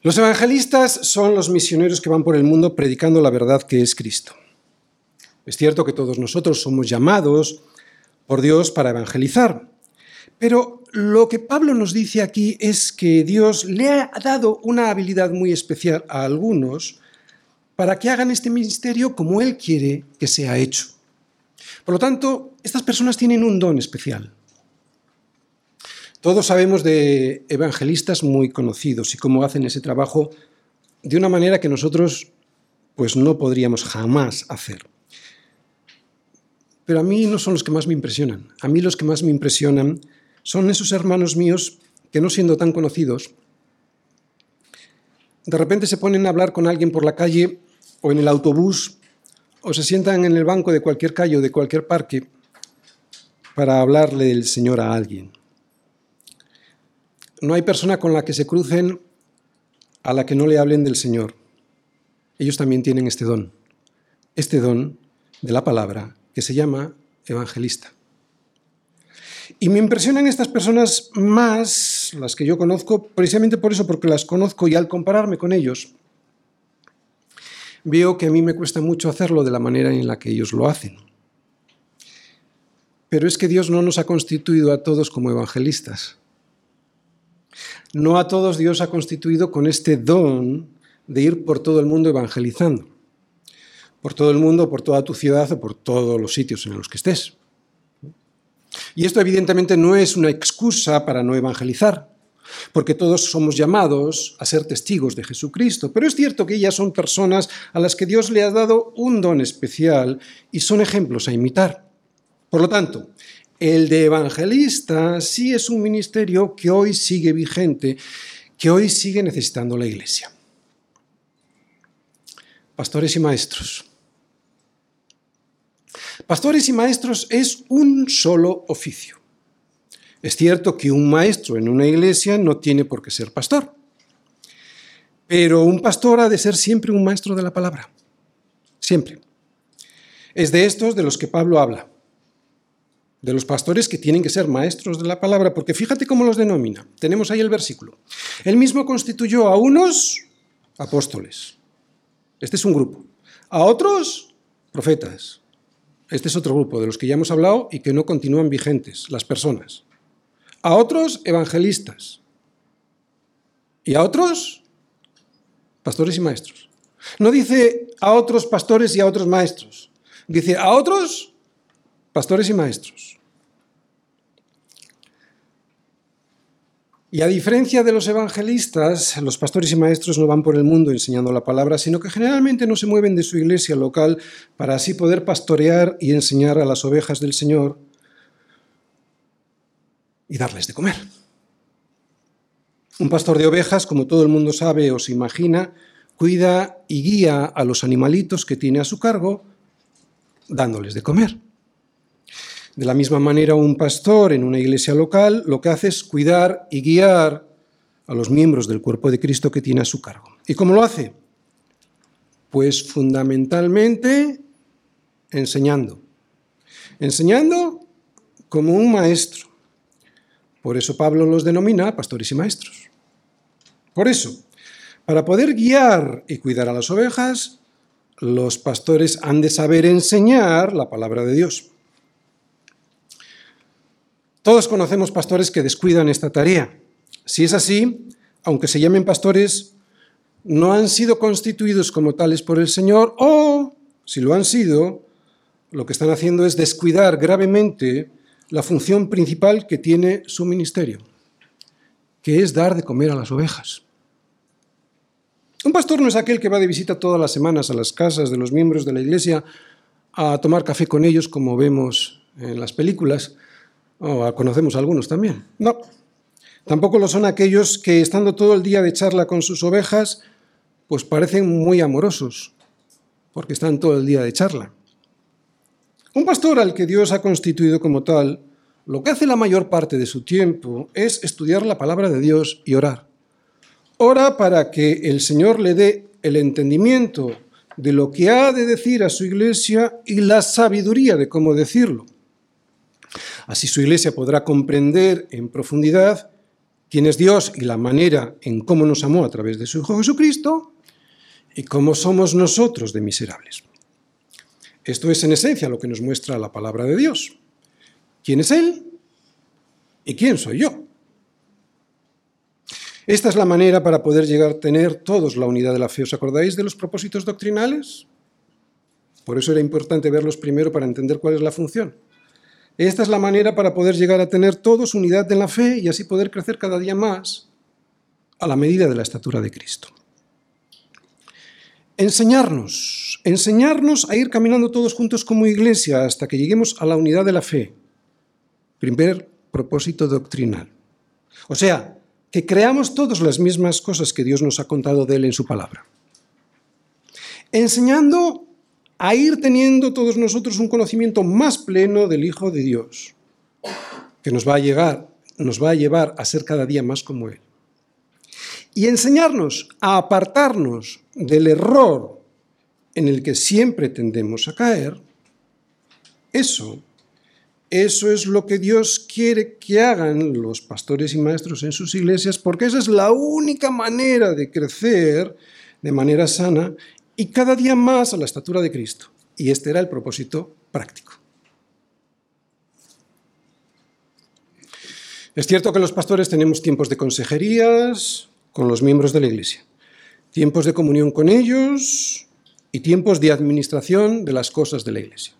Los evangelistas son los misioneros que van por el mundo predicando la verdad que es Cristo. Es cierto que todos nosotros somos llamados por Dios para evangelizar, pero lo que Pablo nos dice aquí es que Dios le ha dado una habilidad muy especial a algunos para que hagan este ministerio como Él quiere que sea hecho. Por lo tanto, estas personas tienen un don especial. Todos sabemos de evangelistas muy conocidos y cómo hacen ese trabajo de una manera que nosotros pues no podríamos jamás hacer. Pero a mí no son los que más me impresionan. A mí los que más me impresionan son esos hermanos míos que no siendo tan conocidos, de repente se ponen a hablar con alguien por la calle o en el autobús o se sientan en el banco de cualquier calle o de cualquier parque para hablarle del Señor a alguien. No hay persona con la que se crucen a la que no le hablen del Señor. Ellos también tienen este don, este don de la palabra que se llama evangelista. Y me impresionan estas personas más, las que yo conozco, precisamente por eso, porque las conozco y al compararme con ellos, veo que a mí me cuesta mucho hacerlo de la manera en la que ellos lo hacen. Pero es que Dios no nos ha constituido a todos como evangelistas. No a todos Dios ha constituido con este don de ir por todo el mundo evangelizando. Por todo el mundo, por toda tu ciudad o por todos los sitios en los que estés. Y esto evidentemente no es una excusa para no evangelizar, porque todos somos llamados a ser testigos de Jesucristo. Pero es cierto que ellas son personas a las que Dios le ha dado un don especial y son ejemplos a imitar. Por lo tanto, el de evangelista sí es un ministerio que hoy sigue vigente, que hoy sigue necesitando la iglesia. Pastores y maestros. Pastores y maestros es un solo oficio. Es cierto que un maestro en una iglesia no tiene por qué ser pastor, pero un pastor ha de ser siempre un maestro de la palabra, siempre. Es de estos de los que Pablo habla, de los pastores que tienen que ser maestros de la palabra, porque fíjate cómo los denomina. Tenemos ahí el versículo. Él mismo constituyó a unos apóstoles. Este es un grupo. A otros, profetas. Este es otro grupo de los que ya hemos hablado y que no continúan vigentes, las personas. A otros, evangelistas. Y a otros, pastores y maestros. No dice a otros pastores y a otros maestros. Dice a otros, pastores y maestros. Y a diferencia de los evangelistas, los pastores y maestros no van por el mundo enseñando la palabra, sino que generalmente no se mueven de su iglesia local para así poder pastorear y enseñar a las ovejas del Señor y darles de comer. Un pastor de ovejas, como todo el mundo sabe o se imagina, cuida y guía a los animalitos que tiene a su cargo, dándoles de comer. De la misma manera, un pastor en una iglesia local lo que hace es cuidar y guiar a los miembros del cuerpo de Cristo que tiene a su cargo. ¿Y cómo lo hace? Pues fundamentalmente enseñando. Enseñando como un maestro. Por eso Pablo los denomina pastores y maestros. Por eso, para poder guiar y cuidar a las ovejas, los pastores han de saber enseñar la palabra de Dios. Todos conocemos pastores que descuidan esta tarea. Si es así, aunque se llamen pastores, no han sido constituidos como tales por el Señor o, si lo han sido, lo que están haciendo es descuidar gravemente la función principal que tiene su ministerio, que es dar de comer a las ovejas. Un pastor no es aquel que va de visita todas las semanas a las casas de los miembros de la iglesia a tomar café con ellos, como vemos en las películas, Conocemos algunos también. No. Tampoco lo son aquellos que, estando todo el día de charla con sus ovejas, pues parecen muy amorosos, porque están todo el día de charla. Un pastor al que Dios ha constituido como tal, lo que hace la mayor parte de su tiempo es estudiar la palabra de Dios y orar. Ora para que el Señor le dé el entendimiento de lo que ha de decir a su iglesia y la sabiduría de cómo decirlo. Así su iglesia podrá comprender en profundidad quién es Dios y la manera en cómo nos amó a través de su Hijo Jesucristo y cómo somos nosotros de miserables. Esto es en esencia lo que nos muestra la palabra de Dios. ¿Quién es Él? ¿Y quién soy yo? Esta es la manera para poder llegar a tener todos la unidad de la fe. ¿Os acordáis de los propósitos doctrinales? Por eso era importante verlos primero para entender cuál es la función. Esta es la manera para poder llegar a tener todos unidad en la fe y así poder crecer cada día más a la medida de la estatura de Cristo. Enseñarnos, enseñarnos a ir caminando todos juntos como iglesia hasta que lleguemos a la unidad de la fe. Primer propósito doctrinal. O sea, que creamos todos las mismas cosas que Dios nos ha contado de Él en su palabra. Enseñando a ir teniendo todos nosotros un conocimiento más pleno del Hijo de Dios, que nos va a llegar, nos va a llevar a ser cada día más como Él. Y enseñarnos a apartarnos del error en el que siempre tendemos a caer, eso, eso es lo que Dios quiere que hagan los pastores y maestros en sus iglesias, porque esa es la única manera de crecer de manera sana y cada día más a la estatura de Cristo. Y este era el propósito práctico. Es cierto que los pastores tenemos tiempos de consejerías con los miembros de la Iglesia, tiempos de comunión con ellos y tiempos de administración de las cosas de la Iglesia.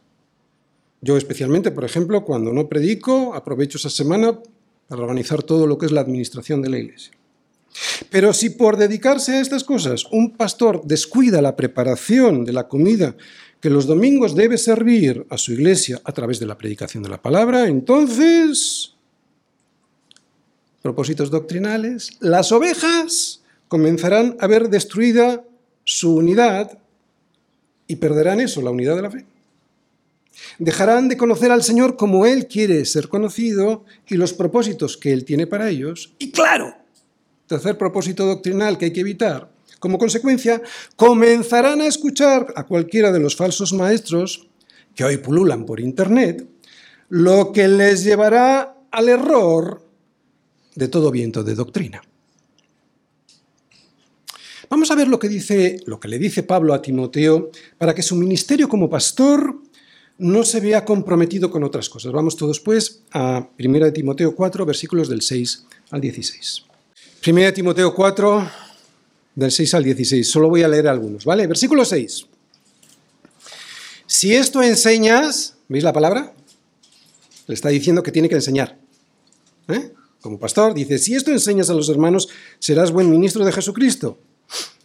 Yo especialmente, por ejemplo, cuando no predico, aprovecho esa semana para organizar todo lo que es la administración de la Iglesia. Pero si por dedicarse a estas cosas un pastor descuida la preparación de la comida que los domingos debe servir a su iglesia a través de la predicación de la palabra, entonces, propósitos doctrinales, las ovejas comenzarán a ver destruida su unidad y perderán eso, la unidad de la fe. Dejarán de conocer al Señor como Él quiere ser conocido y los propósitos que Él tiene para ellos. Y claro, tercer propósito doctrinal que hay que evitar, como consecuencia, comenzarán a escuchar a cualquiera de los falsos maestros que hoy pululan por Internet, lo que les llevará al error de todo viento de doctrina. Vamos a ver lo que dice, lo que le dice Pablo a Timoteo para que su ministerio como pastor no se vea comprometido con otras cosas. Vamos todos pues a 1 Timoteo 4, versículos del 6 al 16. 1 Timoteo 4, del 6 al 16. Solo voy a leer algunos, ¿vale? Versículo 6. Si esto enseñas, ¿veis la palabra? Le está diciendo que tiene que enseñar. ¿Eh? Como pastor, dice, si esto enseñas a los hermanos, serás buen ministro de Jesucristo,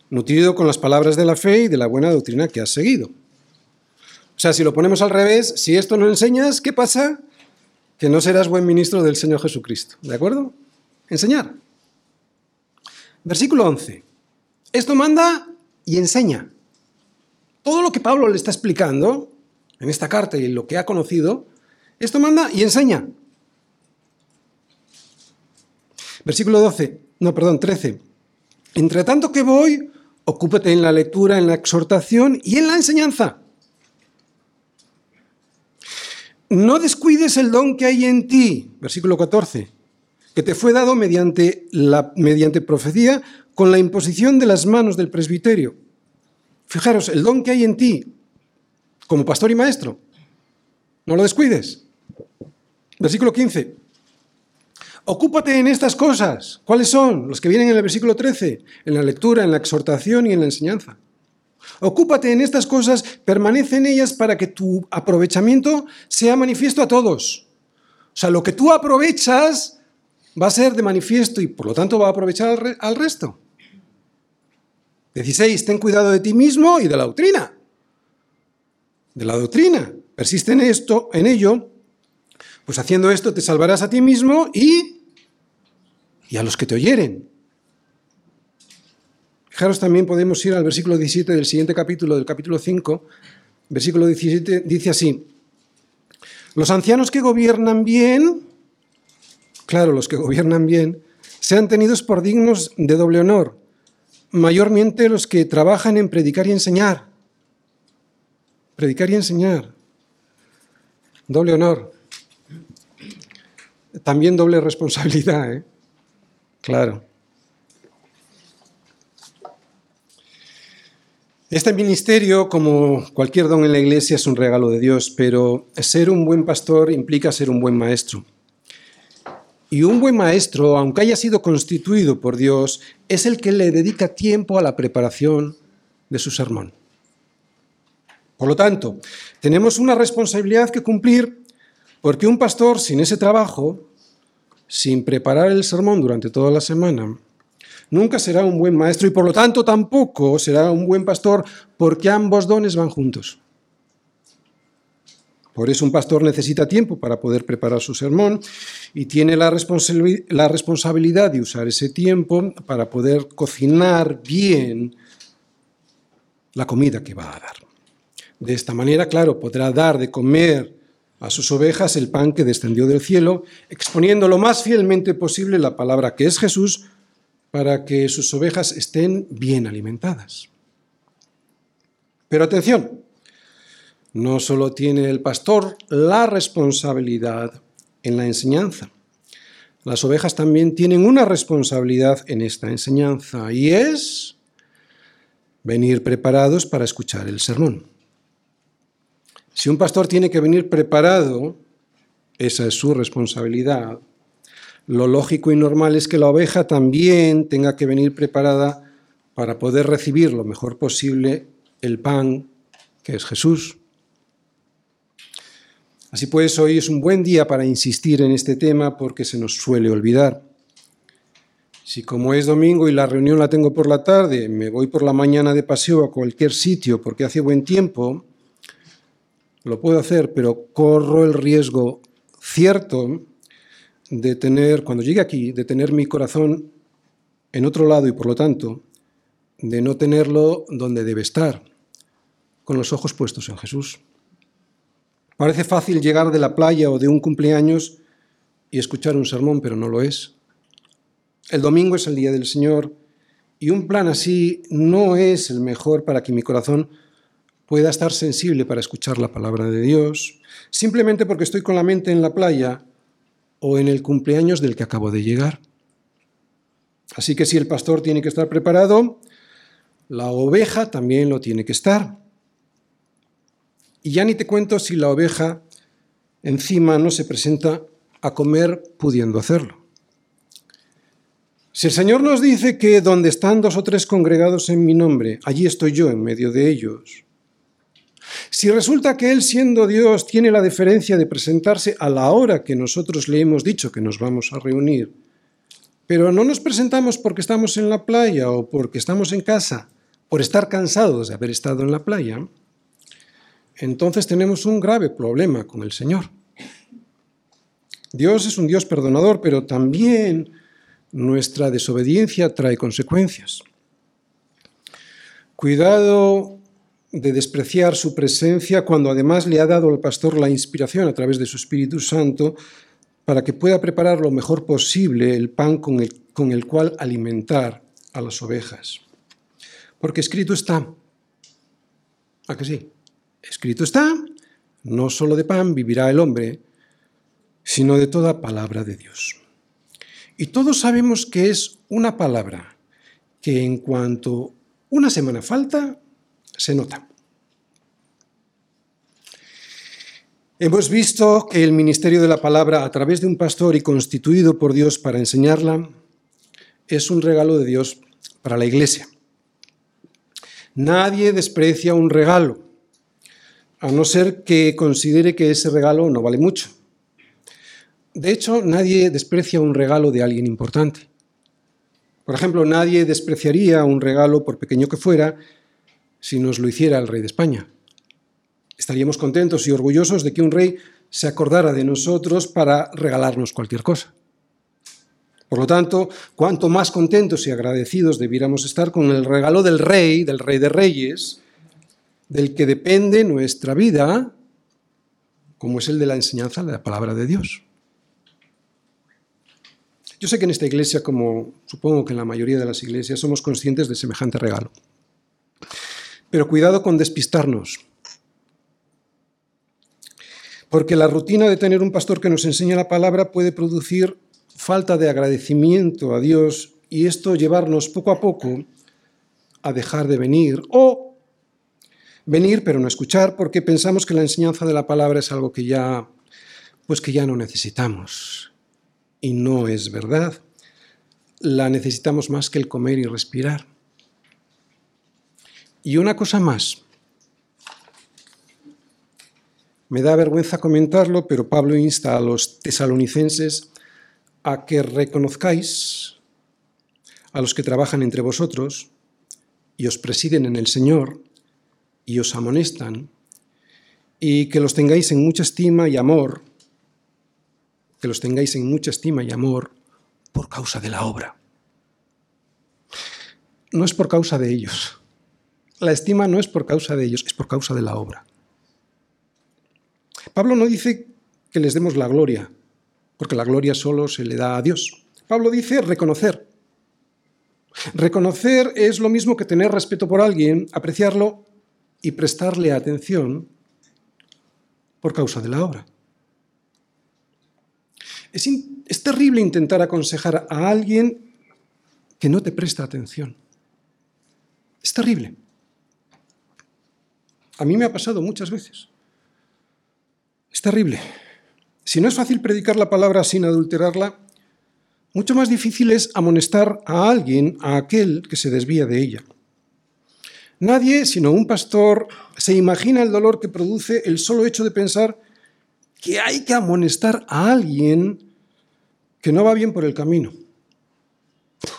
nutrido con las palabras de la fe y de la buena doctrina que has seguido. O sea, si lo ponemos al revés, si esto no enseñas, ¿qué pasa? Que no serás buen ministro del Señor Jesucristo. ¿De acuerdo? Enseñar. Versículo 11. Esto manda y enseña. Todo lo que Pablo le está explicando en esta carta y en lo que ha conocido, esto manda y enseña. Versículo 12, no, perdón, 13. Entre tanto que voy, ocúpate en la lectura, en la exhortación y en la enseñanza. No descuides el don que hay en ti, versículo 14, que te fue dado mediante, la, mediante profecía con la imposición de las manos del presbiterio. Fijaros, el don que hay en ti, como pastor y maestro, no lo descuides. Versículo 15. Ocúpate en estas cosas. ¿Cuáles son? Los que vienen en el versículo 13, en la lectura, en la exhortación y en la enseñanza. Ocúpate en estas cosas, permanece en ellas para que tu aprovechamiento sea manifiesto a todos. O sea, lo que tú aprovechas va a ser de manifiesto y por lo tanto va a aprovechar al, resto. 16. Ten cuidado de ti mismo y de la doctrina. De la doctrina. Persiste en esto, en ello, pues haciendo esto te salvarás a ti mismo y, y a los que te oyeren. Fijaros también podemos ir al versículo 17 del siguiente capítulo, del capítulo 5. Versículo 17 dice así, los ancianos que gobiernan bien, claro, los que gobiernan bien, sean tenidos por dignos de doble honor, mayormente los que trabajan en predicar y enseñar. Predicar y enseñar. Doble honor. También doble responsabilidad, ¿eh? Claro. Este ministerio, como cualquier don en la iglesia, es un regalo de Dios, pero ser un buen pastor implica ser un buen maestro. Y un buen maestro, aunque haya sido constituido por Dios, es el que le dedica tiempo a la preparación de su sermón. Por lo tanto, tenemos una responsabilidad que cumplir porque un pastor sin ese trabajo, sin preparar el sermón durante toda la semana, nunca será un buen maestro y por lo tanto tampoco será un buen pastor porque ambos dones van juntos. Por eso un pastor necesita tiempo para poder preparar su sermón y tiene la, responsabilidad de usar ese tiempo para poder cocinar bien la comida que va a dar. De esta manera, claro, podrá dar de comer a sus ovejas el pan que descendió del cielo, exponiendo lo más fielmente posible la palabra que es Jesús para que sus ovejas estén bien alimentadas. Pero atención, no solo tiene el pastor la responsabilidad en la enseñanza, las ovejas también tienen una responsabilidad en esta enseñanza y es venir preparados para escuchar el sermón. Si un pastor tiene que venir preparado, esa es su responsabilidad, lo lógico y normal es que la oveja también tenga que venir preparada para poder recibir lo mejor posible el pan que es Jesús. Así pues, hoy es un buen día para insistir en este tema porque se nos suele olvidar. Si como es domingo y la reunión la tengo por la tarde, me voy por la mañana de paseo a cualquier sitio porque hace buen tiempo, lo puedo hacer, pero corro el riesgo cierto de tener, cuando llegue aquí, de tener mi corazón en otro lado y por lo tanto de no tenerlo donde debe estar, con los ojos puestos en Jesús. Parece fácil llegar de la playa o de un cumpleaños y escuchar un sermón, pero no lo es. El domingo es el día del Señor y un plan así no es el mejor para que mi corazón pueda estar sensible para escuchar la palabra de Dios, simplemente porque estoy con la mente en la playa o en el cumpleaños del que acabo de llegar. Así que si el pastor tiene que estar preparado, la oveja también lo tiene que estar. Y ya ni te cuento si la oveja encima no se presenta a comer pudiendo hacerlo. Si el Señor nos dice que donde están dos o tres congregados en mi nombre, allí estoy yo en medio de ellos. Si resulta que Él siendo Dios tiene la deferencia de presentarse a la hora que nosotros le hemos dicho que nos vamos a reunir, pero no nos presentamos porque estamos en la playa o porque estamos en casa, por estar cansados de haber estado en la playa, entonces tenemos un grave problema con el Señor. Dios es un Dios perdonador, pero también nuestra desobediencia trae consecuencias. Cuidado de despreciar su presencia cuando además le ha dado al pastor la inspiración a través de su Espíritu Santo para que pueda preparar lo mejor posible el pan con el, con el cual alimentar a las ovejas. Porque escrito está, ¿a que sí? Escrito está, no solo de pan vivirá el hombre, sino de toda palabra de Dios. Y todos sabemos que es una palabra que en cuanto una semana falta, se nota. Hemos visto que el ministerio de la palabra a través de un pastor y constituido por Dios para enseñarla es un regalo de Dios para la iglesia. Nadie desprecia un regalo, a no ser que considere que ese regalo no vale mucho. De hecho, nadie desprecia un regalo de alguien importante. Por ejemplo, nadie despreciaría un regalo, por pequeño que fuera, si nos lo hiciera el rey de España. Estaríamos contentos y orgullosos de que un rey se acordara de nosotros para regalarnos cualquier cosa. Por lo tanto, cuanto más contentos y agradecidos debiéramos estar con el regalo del rey, del rey de reyes, del que depende nuestra vida, como es el de la enseñanza de la palabra de Dios. Yo sé que en esta iglesia, como supongo que en la mayoría de las iglesias, somos conscientes de semejante regalo. Pero cuidado con despistarnos porque la rutina de tener un pastor que nos enseña la palabra puede producir falta de agradecimiento a Dios y esto llevarnos poco a poco a dejar de venir o venir pero no escuchar porque pensamos que la enseñanza de la palabra es algo que ya pues que ya no necesitamos y no es verdad. La necesitamos más que el comer y respirar. Y una cosa más, me da vergüenza comentarlo, pero Pablo insta a los tesalonicenses a que reconozcáis a los que trabajan entre vosotros y os presiden en el Señor y os amonestan, y que los tengáis en mucha estima y amor, que los tengáis en mucha estima y amor por causa de la obra. No es por causa de ellos. La estima no es por causa de ellos, es por causa de la obra. Pablo no dice que les demos la gloria, porque la gloria solo se le da a Dios. Pablo dice reconocer. Reconocer es lo mismo que tener respeto por alguien, apreciarlo y prestarle atención por causa de la obra. Es, es, terrible intentar aconsejar a alguien que no te presta atención. Es terrible. A mí me ha pasado muchas veces. Es terrible. Si no es fácil predicar la palabra sin adulterarla, mucho más difícil es amonestar a alguien, a aquel que se desvía de ella. Nadie, sino un pastor, se imagina el dolor que produce el solo hecho de pensar que hay que amonestar a alguien que no va bien por el camino.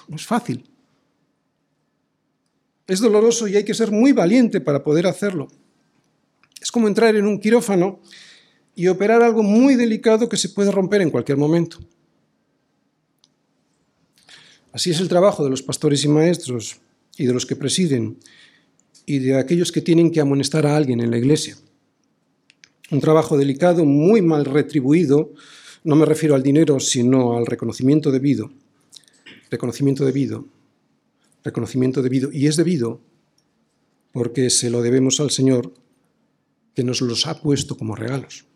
No es fácil. Es doloroso y hay que ser muy valiente para poder hacerlo. Es como entrar en un quirófano y operar algo muy delicado que se puede romper en cualquier momento. Así es el trabajo de los pastores y maestros y de los que presiden y de aquellos que tienen que amonestar a alguien en la iglesia. un trabajo delicado, muy mal retribuido, no me refiero al dinero, sino al reconocimiento debido. Reconocimiento debido. Reconocimiento debido. Y es debido porque se lo debemos al Señor que nos los ha puesto como regalos.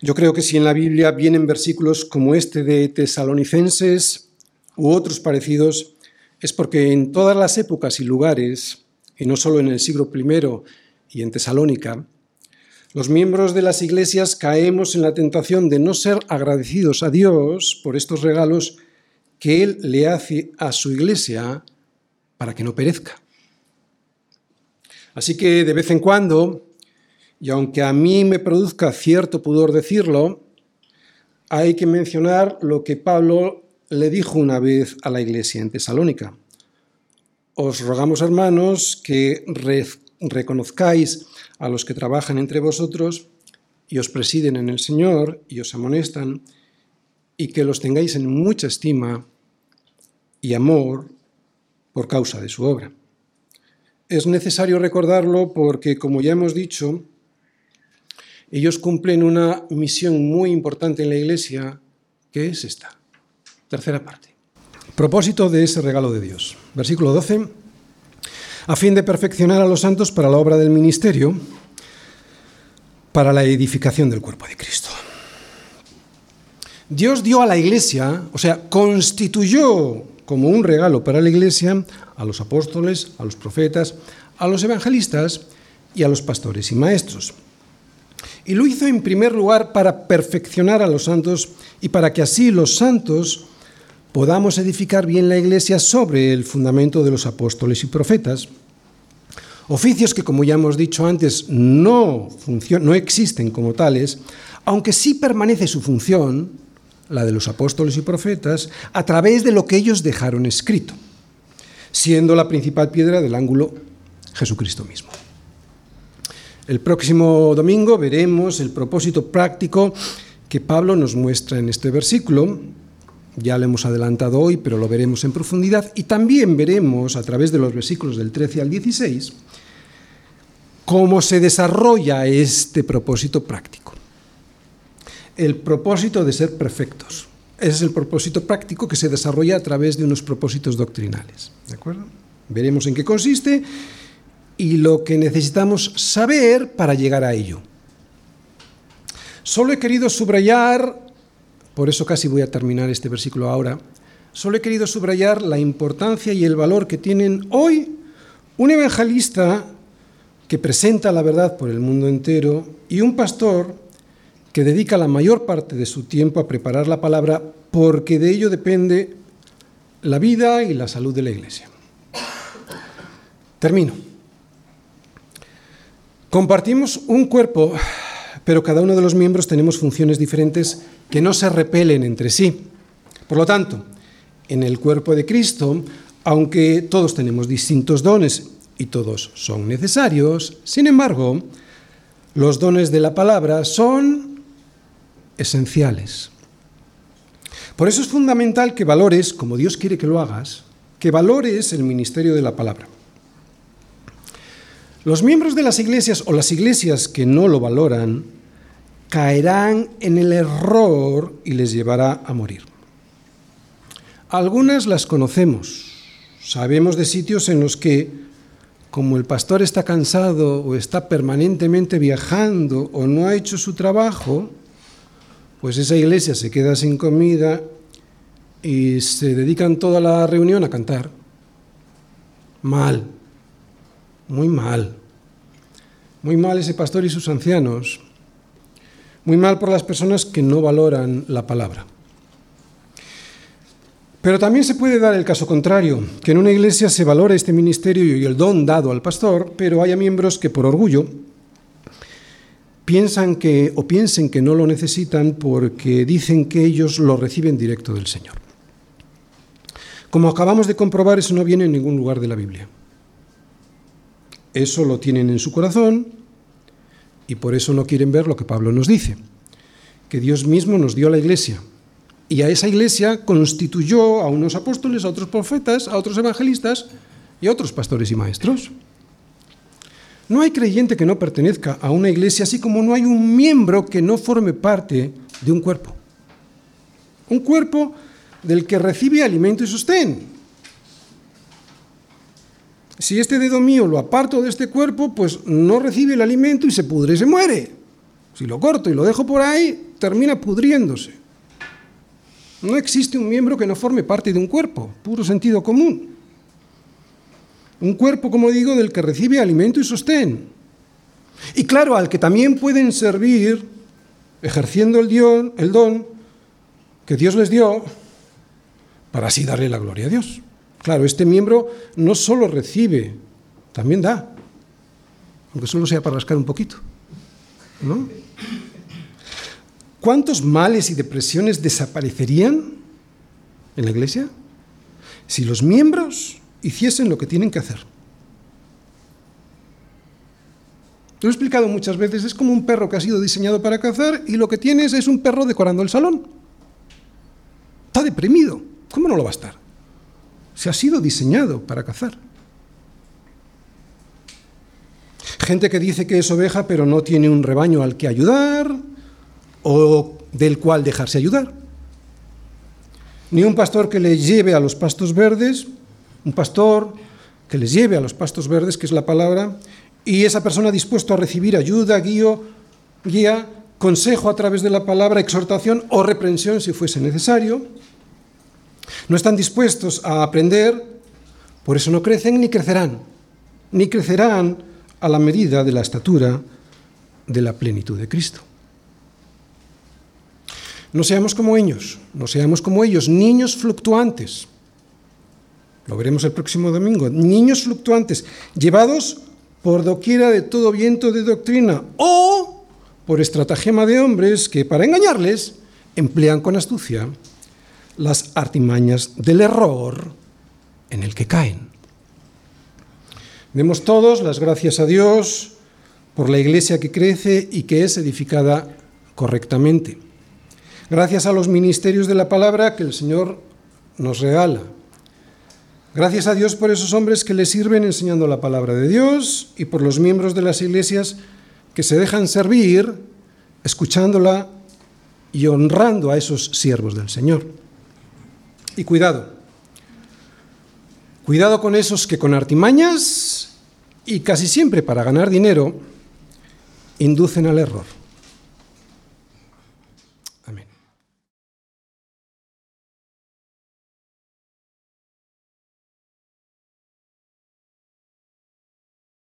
Yo creo que si en la Biblia vienen versículos como este de Tesalonicenses u otros parecidos, es porque en todas las épocas y lugares, y no solo en el siglo I y en Tesalónica, los miembros de las iglesias caemos en la tentación de no ser agradecidos a Dios por estos regalos que Él le hace a su iglesia para que no perezca. Así que de vez en cuando, y aunque a mí me produzca cierto pudor decirlo, hay que mencionar lo que Pablo le dijo una vez a la iglesia en Tesalónica. Os rogamos, hermanos, que reconozcáis a los que trabajan entre vosotros y os presiden en el Señor y os amonestan, y que los tengáis en mucha estima y amor por causa de su obra. Es necesario recordarlo porque, como ya hemos dicho, ellos cumplen una misión muy importante en la Iglesia, que es esta. Tercera parte. Propósito de ese regalo de Dios. Versículo 12. A fin de perfeccionar a los santos para la obra del ministerio, para la edificación del cuerpo de Cristo. Dios dio a la Iglesia, o sea, constituyó como un regalo para la Iglesia a los apóstoles, a los profetas, a los evangelistas y a los pastores y maestros. Y lo hizo en primer lugar para perfeccionar a los santos y para que así los santos podamos edificar bien la iglesia sobre el fundamento de los apóstoles y profetas. Oficios que, como ya hemos dicho antes, no, no existen como tales, aunque sí permanece su función, la de los apóstoles y profetas, a través de lo que ellos dejaron escrito, siendo la principal piedra del ángulo Jesucristo mismo. El próximo domingo veremos el propósito práctico que Pablo nos muestra en este versículo. Ya lo hemos adelantado hoy, pero lo veremos en profundidad. Y también veremos a través de los versículos del 13 al 16 cómo se desarrolla este propósito práctico. El propósito de ser perfectos. Ese es el propósito práctico que se desarrolla a través de unos propósitos doctrinales. ¿De acuerdo? Veremos en qué consiste y lo que necesitamos saber para llegar a ello. Solo he querido subrayar, por eso casi voy a terminar este versículo ahora, solo he querido subrayar la importancia y el valor que tienen hoy un evangelista que presenta la verdad por el mundo entero y un pastor que dedica la mayor parte de su tiempo a preparar la palabra porque de ello depende la vida y la salud de la iglesia. Termino. Compartimos un cuerpo, pero cada uno de los miembros tenemos funciones diferentes que no se repelen entre sí. Por lo tanto, en el cuerpo de Cristo, aunque todos tenemos distintos dones y todos son necesarios, sin embargo, los dones de la palabra son esenciales. Por eso es fundamental que valores, como Dios quiere que lo hagas, que valores el ministerio de la palabra. Los miembros de las iglesias o las iglesias que no lo valoran caerán en el error y les llevará a morir. Algunas las conocemos. Sabemos de sitios en los que, como el pastor está cansado o está permanentemente viajando o no ha hecho su trabajo, pues esa iglesia se queda sin comida y se dedican toda la reunión a cantar. Mal muy mal. Muy mal ese pastor y sus ancianos. Muy mal por las personas que no valoran la palabra. Pero también se puede dar el caso contrario, que en una iglesia se valore este ministerio y el don dado al pastor, pero haya miembros que por orgullo piensan que o piensen que no lo necesitan porque dicen que ellos lo reciben directo del Señor. Como acabamos de comprobar, eso no viene en ningún lugar de la Biblia. Eso lo tienen en su corazón y por eso no quieren ver lo que Pablo nos dice, que Dios mismo nos dio la iglesia. Y a esa iglesia constituyó a unos apóstoles, a otros profetas, a otros evangelistas y a otros pastores y maestros. No hay creyente que no pertenezca a una iglesia, así como no hay un miembro que no forme parte de un cuerpo. Un cuerpo del que recibe alimento y sostén. Si este dedo mío lo aparto de este cuerpo, pues no recibe el alimento y se pudre y se muere. Si lo corto y lo dejo por ahí, termina pudriéndose. No existe un miembro que no forme parte de un cuerpo, puro sentido común. Un cuerpo, como digo, del que recibe alimento y sostén. Y claro, al que también pueden servir, ejerciendo el, el don que Dios les dio, para así darle la gloria a Dios. Claro, este miembro no solo recibe, también da, aunque solo sea para rascar un poquito. ¿no? ¿Cuántos males y depresiones desaparecerían en la iglesia si los miembros hiciesen lo que tienen que hacer? Te lo he explicado muchas veces, es como un perro que ha sido diseñado para cazar y lo que tienes es un perro decorando el salón. Está deprimido. ¿Cómo no lo va a estar? Se ha sido diseñado para cazar. Gente que dice que es oveja pero no tiene un rebaño al que ayudar o del cual dejarse ayudar. Ni un pastor que le lleve a los pastos verdes, un pastor que les lleve a los pastos verdes, que es la palabra, y esa persona dispuesto a recibir ayuda, guío, guía, consejo a través de la palabra, exhortación o reprensión si fuese necesario. No están dispuestos a aprender, por eso no crecen ni crecerán, ni crecerán a la medida de la estatura de la plenitud de Cristo. No seamos como ellos, no seamos como ellos, niños fluctuantes. Lo veremos el próximo domingo. Niños fluctuantes, llevados por doquiera de todo viento de doctrina o por estratagema de hombres que, para engañarles, emplean con astucia las artimañas del error en el que caen. Demos todos las gracias a Dios por la iglesia que crece y que es edificada correctamente. Gracias a los ministerios de la palabra que el Señor nos regala. Gracias a Dios por esos hombres que le sirven enseñando la palabra de Dios y por los miembros de las iglesias que se dejan servir escuchándola y honrando a esos siervos del Señor. Y cuidado, cuidado con esos que con artimañas y casi siempre para ganar dinero inducen al error.